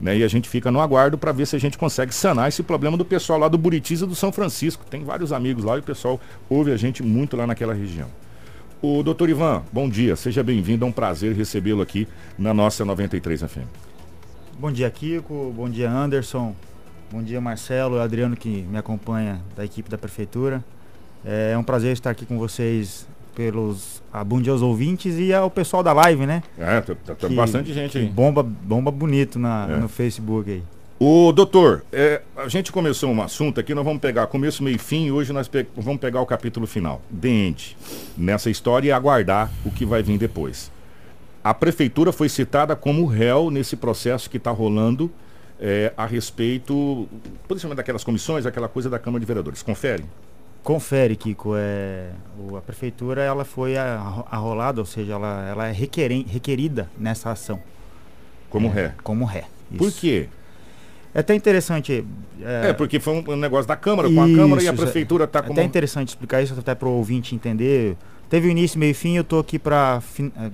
Né? E a gente fica no aguardo para ver se a gente consegue sanar esse problema do pessoal lá do Buritiza do São Francisco. Tem vários amigos lá e o pessoal ouve a gente muito lá naquela região. O doutor Ivan, bom dia, seja bem-vindo, é um prazer recebê-lo aqui na nossa 93 FM. Bom dia, Kiko, bom dia, Anderson, bom dia, Marcelo e Adriano que me acompanha da equipe da Prefeitura. É um prazer estar aqui com vocês pelos a bom dia aos ouvintes e ao pessoal da live, né? É, tá, tá, tá bastante gente aí. Bomba, bomba bonito na, é. no Facebook aí. O doutor, é, a gente começou um assunto aqui, nós vamos pegar começo, meio e fim, e hoje nós pe vamos pegar o capítulo final. Dente nessa história e aguardar o que vai vir depois. A prefeitura foi citada como réu nesse processo que está rolando é, a respeito, principalmente daquelas comissões, aquela coisa da Câmara de Vereadores. Confere? Confere, Kiko. É, o, a prefeitura ela foi arrolada, ou seja, ela, ela é requeren, requerida nessa ação. Como é, ré? Como ré. Isso. Por quê? É até interessante. É, é porque foi um, negócio da Câmara, com a Câmara e a prefeitura está é como. É até interessante explicar isso até para o ouvinte entender. Teve o início, meio e fim, eu estou aqui para fin, é,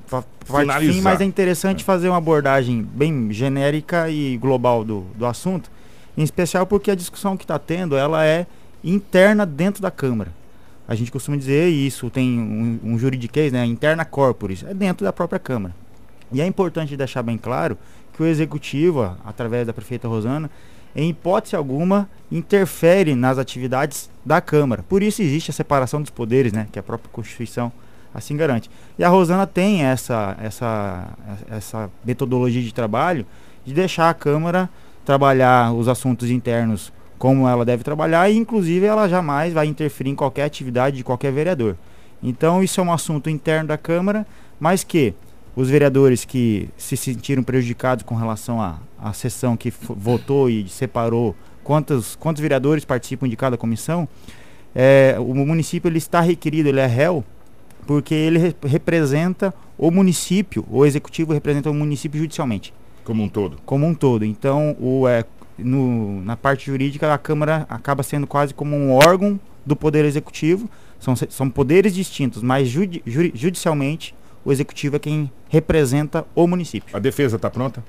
finalizar. Fim, mas é interessante é. fazer uma abordagem bem genérica e global do, do assunto, em especial porque a discussão que está tendo, ela é interna dentro da Câmara. A gente costuma dizer isso, tem um, um juridiquês, né, interna corporis, é dentro da própria Câmara. E é importante deixar bem claro que o Executivo, através da prefeita Rosana, em hipótese alguma, interfere nas atividades da Câmara. Por isso existe a separação dos poderes, né, que a própria Constituição assim garante. E a Rosana tem essa, essa, essa metodologia de trabalho de deixar a Câmara trabalhar os assuntos internos como ela deve trabalhar e inclusive ela jamais vai interferir em qualquer atividade de qualquer vereador. Então isso é um assunto interno da Câmara, mas que os vereadores que se sentiram prejudicados com relação à, à sessão que votou e separou quantos, quantos vereadores participam de cada comissão, é, o município ele está requerido, ele é réu, porque ele re representa o município, o executivo representa o município judicialmente. Como um todo. Como um todo. Então, o, é, no, na parte jurídica, a Câmara acaba sendo quase como um órgão do Poder Executivo. São, são poderes distintos, mas judi, juri, judicialmente o Executivo é quem representa o município. A defesa está pronta?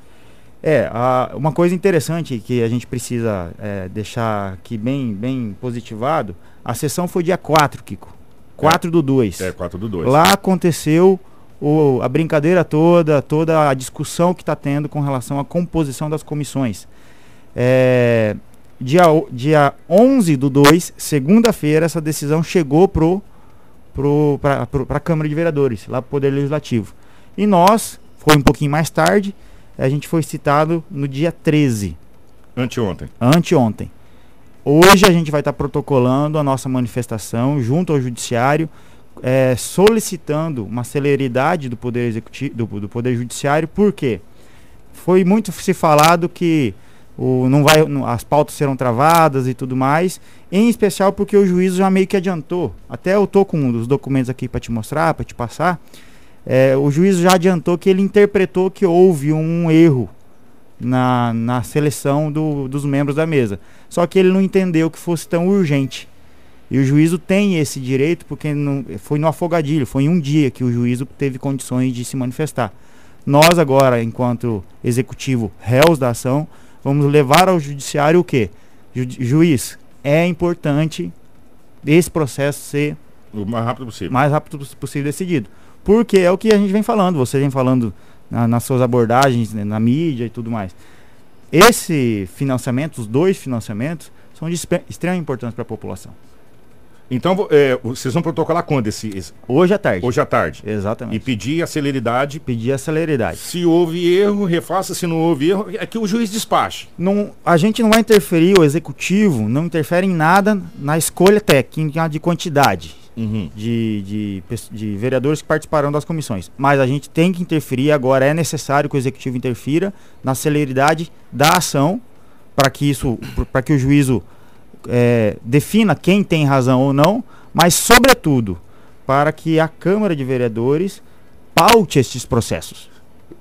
É, a, uma coisa interessante que a gente precisa é, deixar aqui bem, bem positivado, a sessão foi dia 4, Kiko. 4 é, do 2. É, 4 do 2. Lá aconteceu o, a brincadeira toda, toda a discussão que está tendo com relação à composição das comissões. É, dia, dia 11 do 2, segunda-feira, essa decisão chegou para pro, a Câmara de Vereadores, lá para o Poder Legislativo. E nós, foi um pouquinho mais tarde, a gente foi citado no dia 13. Anteontem. Anteontem. Hoje a gente vai estar tá protocolando a nossa manifestação junto ao Judiciário, é, solicitando uma celeridade do Poder Executivo, do, do Poder Judiciário, porque foi muito se falado que o, não vai, as pautas serão travadas e tudo mais, em especial porque o juízo já meio que adiantou. Até eu tô com um dos documentos aqui para te mostrar, para te passar. É, o juízo já adiantou que ele interpretou que houve um erro na, na seleção do, dos membros da mesa. Só que ele não entendeu que fosse tão urgente. E o juízo tem esse direito porque não, foi no afogadilho, foi em um dia que o juízo teve condições de se manifestar. Nós agora, enquanto executivo réus da ação, vamos levar ao judiciário o quê? Ju juiz, é importante esse processo ser o mais rápido possível. Mais rápido possível decidido. Porque é o que a gente vem falando, você vem falando na, nas suas abordagens, né, na mídia e tudo mais. Esse financiamento, os dois financiamentos, são de extrema importância para a população. Então, é, vocês vão protocolar quando esse, esse, Hoje à tarde. Hoje à tarde. Exatamente. E pedir a celeridade. Pedir a celeridade. Se houve erro, refaça. Se não houve erro, é que o juiz despache. Não, a gente não vai interferir, o executivo não interfere em nada na escolha técnica de quantidade uhum. de, de, de vereadores que participarão das comissões. Mas a gente tem que interferir agora, é necessário que o executivo interfira na celeridade da ação para que isso, para que o juízo é, defina quem tem razão ou não, mas, sobretudo, para que a Câmara de Vereadores paute estes processos.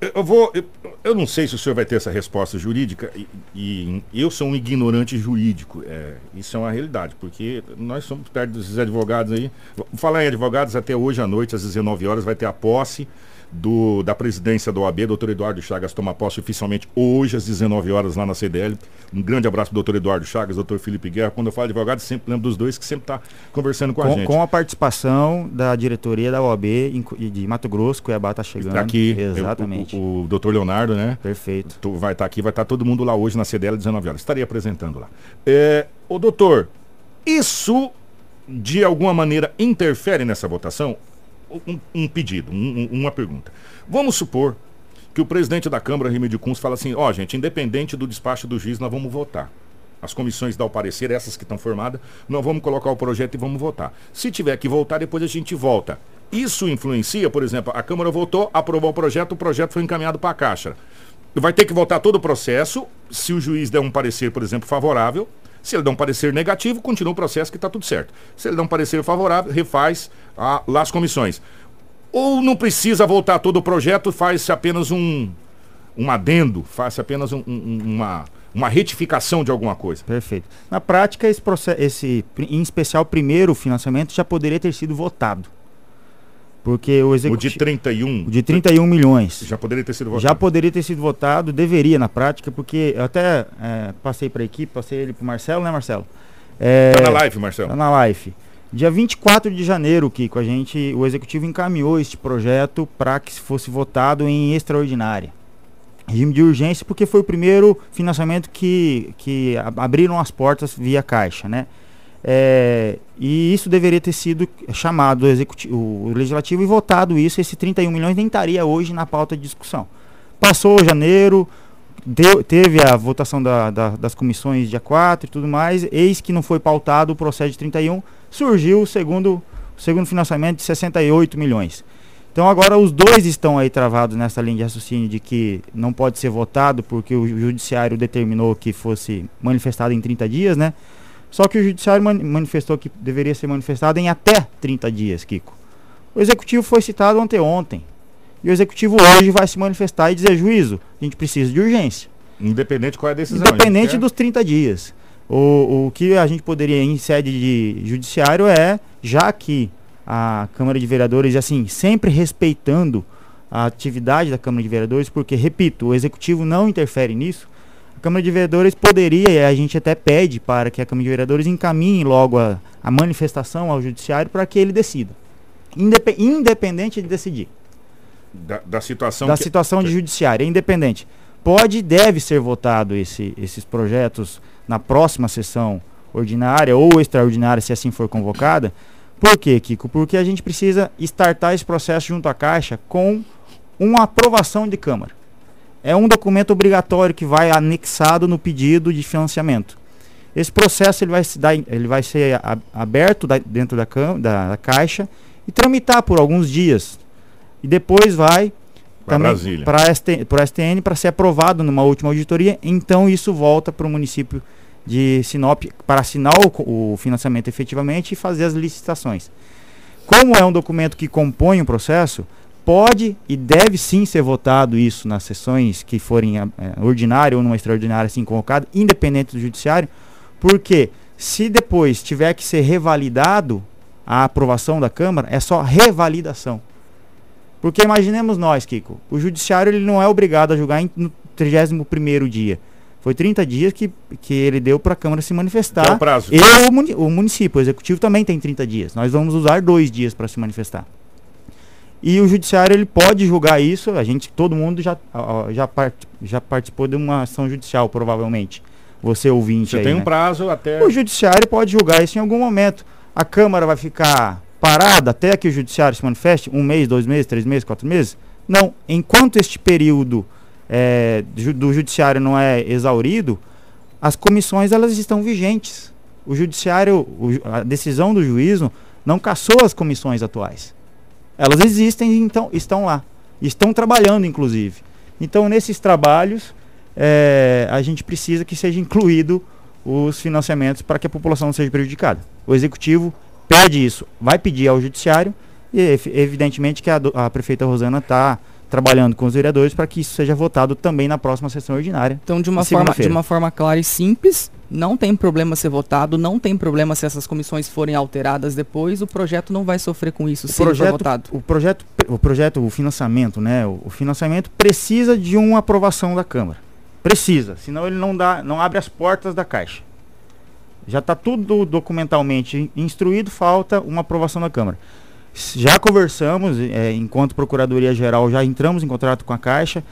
Eu vou. Eu, eu, não sei se o senhor vai ter essa resposta jurídica, e, e eu sou um ignorante jurídico. É, isso é uma realidade, porque nós somos perto dos advogados aí. Vou falar em advogados até hoje à noite, às 19 horas, vai ter a posse do, da presidência da OAB, doutor Eduardo Chagas, toma posse oficialmente hoje às 19 horas lá na CDL. Um grande abraço doutor Eduardo Chagas, doutor Felipe Guerra. Quando eu falo advogado, sempre lembro dos dois que sempre está conversando com, com, a gente. Com a participação da diretoria da OAB de Mato Grosso, Cuiabá está chegando. Tá aqui, exatamente. Eu, o, o, doutor Leonardo, né? Perfeito. Tu, vai estar tá aqui, vai estar tá todo mundo lá hoje na CDL às 19 horas. Estarei apresentando lá. É, o doutor, isso de alguma maneira interfere nessa votação? Um, um pedido, um, uma pergunta. Vamos supor que o presidente da Câmara, Remédio Kunz, fala assim: ó, oh, gente, independente do despacho do juiz, nós vamos votar. As comissões dão o parecer, essas que estão formadas, nós vamos colocar o projeto e vamos votar. Se tiver que voltar, depois a gente volta. Isso influencia, por exemplo, a Câmara votou, aprovou o projeto, o projeto foi encaminhado para a Caixa. Vai ter que voltar todo o processo, se o juiz der um parecer, por exemplo, favorável, se ele dá um parecer negativo, continua o processo que está tudo certo. Se ele dá um parecer favorável, refaz a, lá as comissões. Ou não precisa voltar todo o projeto, faz apenas um, um adendo, faz apenas um, um, uma, uma retificação de alguma coisa. Perfeito. Na prática, esse esse, em especial, primeiro financiamento já poderia ter sido votado. Porque o executivo. O de 31. O de 31 milhões. Já poderia ter sido votado. Já poderia ter sido votado, deveria na prática, porque eu até é, passei para a equipe, passei ele para o Marcelo, né, Marcelo? É, tá na live, Marcelo. Tá na live. Dia 24 de janeiro, Kiko, a gente, o executivo encaminhou este projeto para que fosse votado em extraordinária. Regime de urgência, porque foi o primeiro financiamento que, que abriram as portas via caixa, né? É, e isso deveria ter sido chamado o, o legislativo e votado isso. Esse 31 milhões nem estaria hoje na pauta de discussão. Passou janeiro, deu, teve a votação da, da, das comissões dia 4 e tudo mais. Eis que não foi pautado o processo de 31. Surgiu o segundo, o segundo financiamento de 68 milhões. Então agora os dois estão aí travados nessa linha de raciocínio de que não pode ser votado porque o judiciário determinou que fosse manifestado em 30 dias, né? Só que o judiciário manifestou que deveria ser manifestado em até 30 dias, Kiko. O executivo foi citado anteontem. E o executivo hoje vai se manifestar e dizer juízo. A gente precisa de urgência. Independente qual é a decisão. Independente dos 30 dias. O, o que a gente poderia, em sede de judiciário, é, já que a Câmara de Vereadores, assim, sempre respeitando a atividade da Câmara de Vereadores, porque, repito, o executivo não interfere nisso, a Câmara de Vereadores poderia, e a gente até pede para que a Câmara de Vereadores encaminhe logo a, a manifestação ao Judiciário para que ele decida. Indep independente de decidir. Da, da situação. Da que... situação de judiciário, é independente. Pode e deve ser votado esse, esses projetos na próxima sessão ordinária ou extraordinária, se assim for convocada. Por quê, Kiko? Porque a gente precisa startar esse processo junto à Caixa com uma aprovação de Câmara é um documento obrigatório que vai anexado no pedido de financiamento. Esse processo ele vai, se dar, ele vai ser aberto da, dentro da, da, da, caixa e tramitar por alguns dias. E depois vai para a STN para ser aprovado numa última auditoria. Então isso volta para o município de Sinop para assinar o, o financiamento efetivamente e fazer as licitações. Como é um documento que compõe o processo, pode e deve sim ser votado isso nas sessões que forem é, ordinária ou numa extraordinária assim convocada, independente do judiciário, porque se depois tiver que ser revalidado a aprovação da Câmara, é só revalidação. Porque imaginemos nós, Kiko, o judiciário ele não é obrigado a julgar em, no 31º dia. Foi 30 dias que, que ele deu para a Câmara se manifestar. É o prazo. E o, muni o município, o executivo também tem 30 dias. Nós vamos usar dois dias para se manifestar. E o judiciário ele pode julgar isso. A gente, todo mundo já, já, part, já participou de uma ação judicial, provavelmente. Você ouvinte Você aí, tem um né? prazo até. O judiciário pode julgar isso em algum momento. A Câmara vai ficar parada até que o judiciário se manifeste? Um mês, dois meses, três meses, quatro meses? Não. Enquanto este período é, do judiciário não é exaurido, as comissões elas estão vigentes. O judiciário, a decisão do juízo não caçou as comissões atuais. Elas existem então, estão lá. Estão trabalhando, inclusive. Então, nesses trabalhos, é, a gente precisa que seja incluído os financiamentos para que a população não seja prejudicada. O executivo pede isso, vai pedir ao judiciário e evidentemente que a, a prefeita Rosana está trabalhando com os vereadores para que isso seja votado também na próxima sessão ordinária. Então, de uma, forma, de uma forma clara e simples, não tem problema ser votado, não tem problema se essas comissões forem alteradas depois, o projeto não vai sofrer com isso o se projeto, votado. O projeto, o projeto, o financiamento, né? O, o financiamento precisa de uma aprovação da Câmara. Precisa, senão ele não dá, não abre as portas da Caixa. Já está tudo documentalmente instruído, falta uma aprovação da Câmara. Já conversamos, é, enquanto Procuradoria Geral, já entramos em contrato com a Caixa,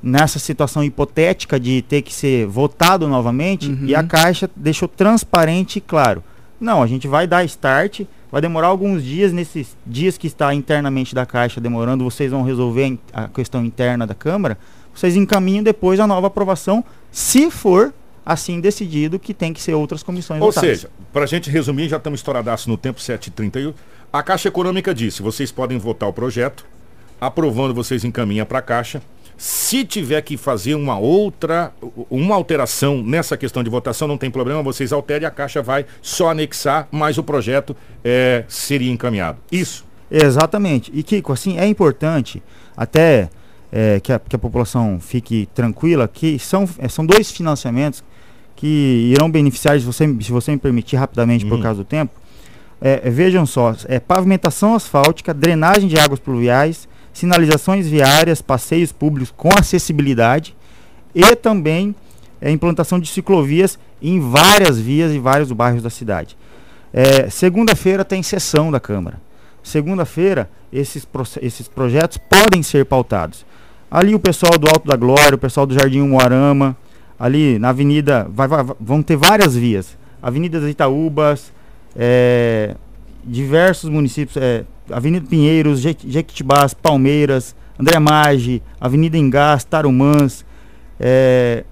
nessa situação hipotética de ter que ser votado novamente, uhum. e a Caixa deixou transparente e claro. Não, a gente vai dar start, vai demorar alguns dias, nesses dias que está internamente da Caixa demorando, vocês vão resolver a questão interna da Câmara, vocês encaminham depois a nova aprovação, se for assim decidido que tem que ser outras comissões Ou votadas. seja, para a gente resumir, já estamos estouradaço no tempo 7h31. A Caixa Econômica disse, vocês podem votar o projeto, aprovando vocês encaminham para a Caixa. Se tiver que fazer uma outra, uma alteração nessa questão de votação, não tem problema, vocês alterem, a Caixa vai só anexar, mas o projeto é, seria encaminhado. Isso. Exatamente. E Kiko, assim, é importante até é, que, a, que, a, população fique tranquila, que são, é, são dois financiamentos que irão beneficiar, se você, se você me permitir rapidamente hum. por causa do tempo, é, vejam só, é pavimentação asfáltica, drenagem de águas pluviais, sinalizações viárias, passeios públicos com acessibilidade e também é, implantação de ciclovias em várias vias e vários bairros da cidade. É, Segunda-feira tem sessão da Câmara. Segunda-feira, esses, esses projetos podem ser pautados. Ali o pessoal do Alto da Glória, o pessoal do Jardim Moarama, ali na avenida, vai, vai, vão ter várias vias. Avenida das Itaúbas, é, diversos municípios, é, Avenida Pinheiros, Jequitibás, Palmeiras, André Maggi, Avenida Engás, Tarumãs, é,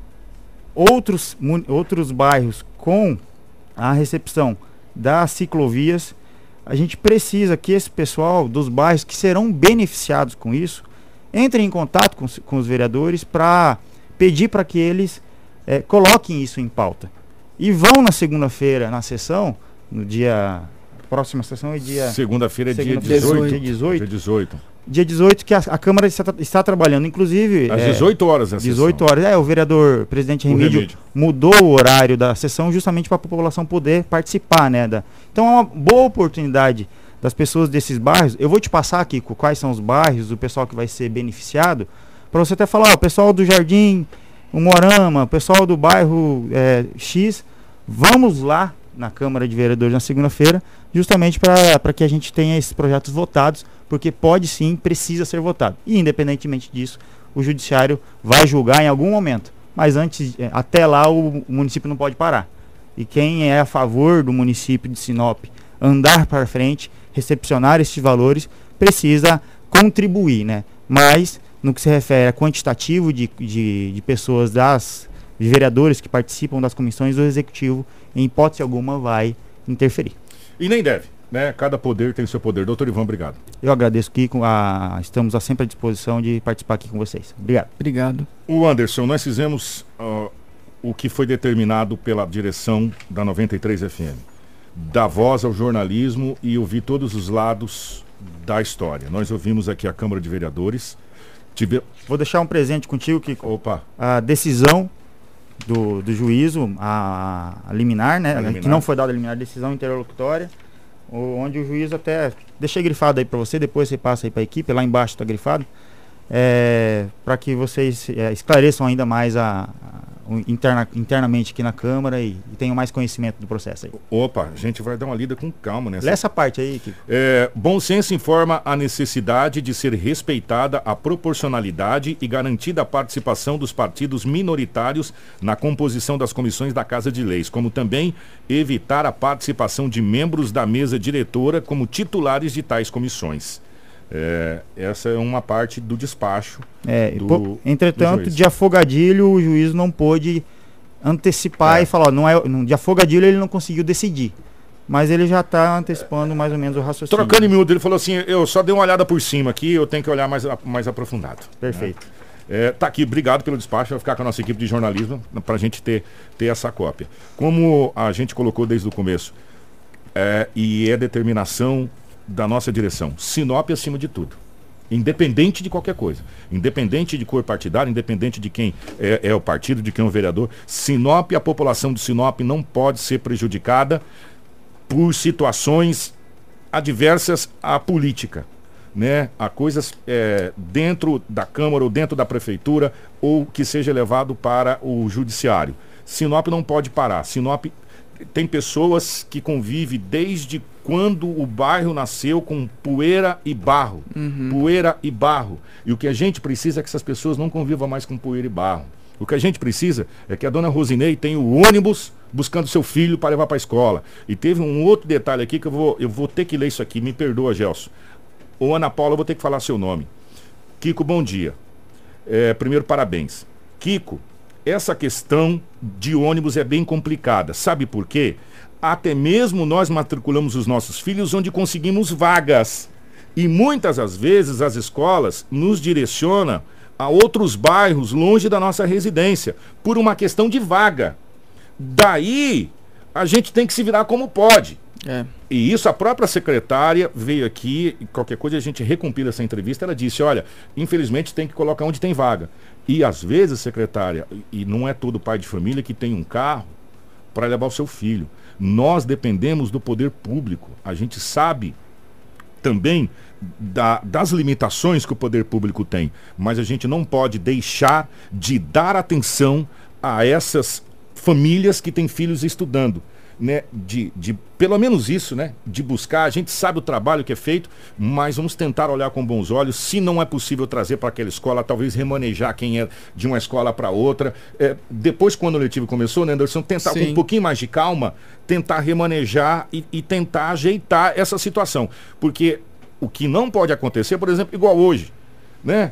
outros, outros bairros com a recepção das ciclovias, a gente precisa que esse pessoal dos bairros que serão beneficiados com isso entre em contato com, com os vereadores para pedir para que eles é, coloquem isso em pauta. E vão na segunda-feira, na sessão, no dia. Próxima sessão é dia. Segunda-feira é segunda dia 18. Dia 18. Dia 18. Dia 18 que a, a Câmara está, está, trabalhando, inclusive. Às é, 18 horas, essa 18 sessão. horas. É, o vereador presidente Remídio, Remídio, mudou o horário da sessão justamente para a população poder participar, né? Da, então é uma boa oportunidade das pessoas desses bairros. Eu vou te passar aqui quais são os bairros, o pessoal que vai ser beneficiado, para você até falar, ó, o pessoal do Jardim, o Morama, o pessoal do bairro é, X, vamos lá na Câmara de Vereadores na segunda-feira, justamente para que a gente tenha esses projetos votados, porque pode sim, precisa ser votado. E independentemente disso, o judiciário vai julgar em algum momento. Mas antes, é, até lá o, município não pode parar. E quem é a favor do município de Sinop andar para frente, recepcionar esses valores, precisa contribuir, né? Mas no que se refere a quantitativo de, de, de pessoas das de vereadores que participam das comissões do executivo, em hipótese alguma, vai interferir. E nem deve, né? Cada poder tem o seu poder. Doutor Ivan, obrigado. Eu agradeço, Kiko. A, estamos sempre à disposição de participar aqui com vocês. Obrigado. Obrigado. O Anderson, nós fizemos uh, o que foi determinado pela direção da 93 FM. Dar voz ao jornalismo e ouvir todos os lados da história. Nós ouvimos aqui a Câmara de Vereadores. Tive... Vou deixar um presente contigo, Kiko. Opa. A decisão do, do juízo, a, a liminar, né? A liminar. Que não foi dada a liminar, decisão interlocutória, onde o juiz até. Deixei grifado aí para você, depois você passa aí para a equipe, lá embaixo está grifado. É, para que vocês é, esclareçam ainda mais a, interna, internamente aqui na Câmara e, e tenham mais conhecimento do processo aí. Opa, a gente vai dar uma lida com calma nessa. Lê essa parte aí, Kiko. É, bom senso informa a necessidade de ser respeitada a proporcionalidade e garantida a participação dos partidos minoritários na composição das comissões da Casa de Leis, como também evitar a participação de membros da mesa diretora como titulares de tais comissões. É, essa é uma parte do despacho. É, do, pô, entretanto, do de afogadilho, o juiz não pôde antecipar é. e falar, não é, de afogadilho ele não conseguiu decidir. Mas ele já está antecipando mais ou menos o raciocínio. Trocando em miúdo, ele falou assim: eu só dei uma olhada por cima aqui, eu tenho que olhar mais, mais aprofundado. Perfeito. Né? É, tá aqui, obrigado pelo despacho. Vai ficar com a nossa equipe de jornalismo para a gente ter, ter essa cópia. Como a gente colocou desde o começo, é, e é determinação da nossa direção. Sinop acima de tudo. Independente de qualquer coisa. Independente de cor partidária, independente de quem é, é o partido, de quem é o vereador. Sinop, a população de Sinop não pode ser prejudicada por situações adversas à política. Né, a coisas é, dentro da Câmara ou dentro da Prefeitura ou que seja levado para o Judiciário. Sinop não pode parar. Sinop tem pessoas que convivem desde quando o bairro nasceu com poeira e barro. Uhum. Poeira e barro. E o que a gente precisa é que essas pessoas não convivam mais com poeira e barro. O que a gente precisa é que a dona Rosinei tenha o ônibus buscando seu filho para levar para a escola. E teve um outro detalhe aqui que eu vou, eu vou ter que ler isso aqui. Me perdoa, Gelson. Ô, Ana Paula, eu vou ter que falar seu nome. Kiko, bom dia. É, primeiro, parabéns. Kiko, essa questão de ônibus é bem complicada. Sabe por quê? Até mesmo nós matriculamos os nossos filhos onde conseguimos vagas. E muitas das vezes as escolas nos direcionam a outros bairros longe da nossa residência, por uma questão de vaga. Daí a gente tem que se virar como pode. É. E isso a própria secretária veio aqui, qualquer coisa a gente recompila essa entrevista, ela disse, olha, infelizmente tem que colocar onde tem vaga. E às vezes, secretária, e não é todo pai de família que tem um carro para levar o seu filho. Nós dependemos do poder público. A gente sabe também da, das limitações que o poder público tem, mas a gente não pode deixar de dar atenção a essas famílias que têm filhos estudando né, de, de pelo menos isso, né, de buscar. A gente sabe o trabalho que é feito, mas vamos tentar olhar com bons olhos. Se não é possível trazer para aquela escola, talvez remanejar quem é de uma escola para outra. É, depois, quando o letivo começou, né, Anderson, tentar Sim. com um pouquinho mais de calma, tentar remanejar e, e tentar ajeitar essa situação. Porque o que não pode acontecer, por exemplo, igual hoje, né?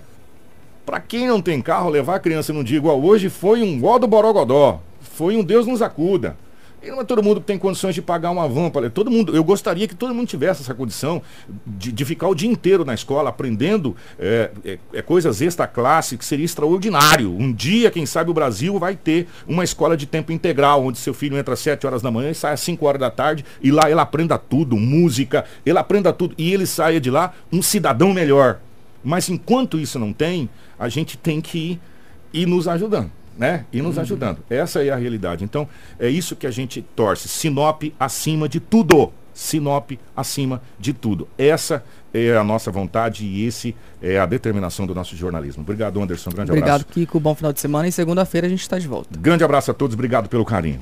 Para quem não tem carro, levar a criança num dia igual hoje foi um gó do Borogodó. Foi um Deus nos acuda. E não é todo mundo que tem condições de pagar uma van. Para... Todo mundo, eu gostaria que todo mundo tivesse essa condição de, de ficar o dia inteiro na escola aprendendo é, é, é, coisas extra-classe, que seria extraordinário. Um dia, quem sabe, o Brasil vai ter uma escola de tempo integral, onde seu filho entra às 7 horas da manhã e sai às 5 horas da tarde, e lá ele aprenda tudo, música, ele aprenda tudo, e ele saia de lá um cidadão melhor. Mas enquanto isso não tem, a gente tem que ir, ir nos ajudando né? E nos uhum. ajudando. Essa é a realidade. Então, é isso que a gente torce. Sinop acima de tudo. Sinop acima de tudo. Essa é a nossa vontade e esse é a determinação do nosso jornalismo. Obrigado, Anderson. Grande Obrigado, abraço. Obrigado, Kiko. Bom final de semana e segunda-feira a gente está de volta. Grande abraço a todos. Obrigado pelo carinho.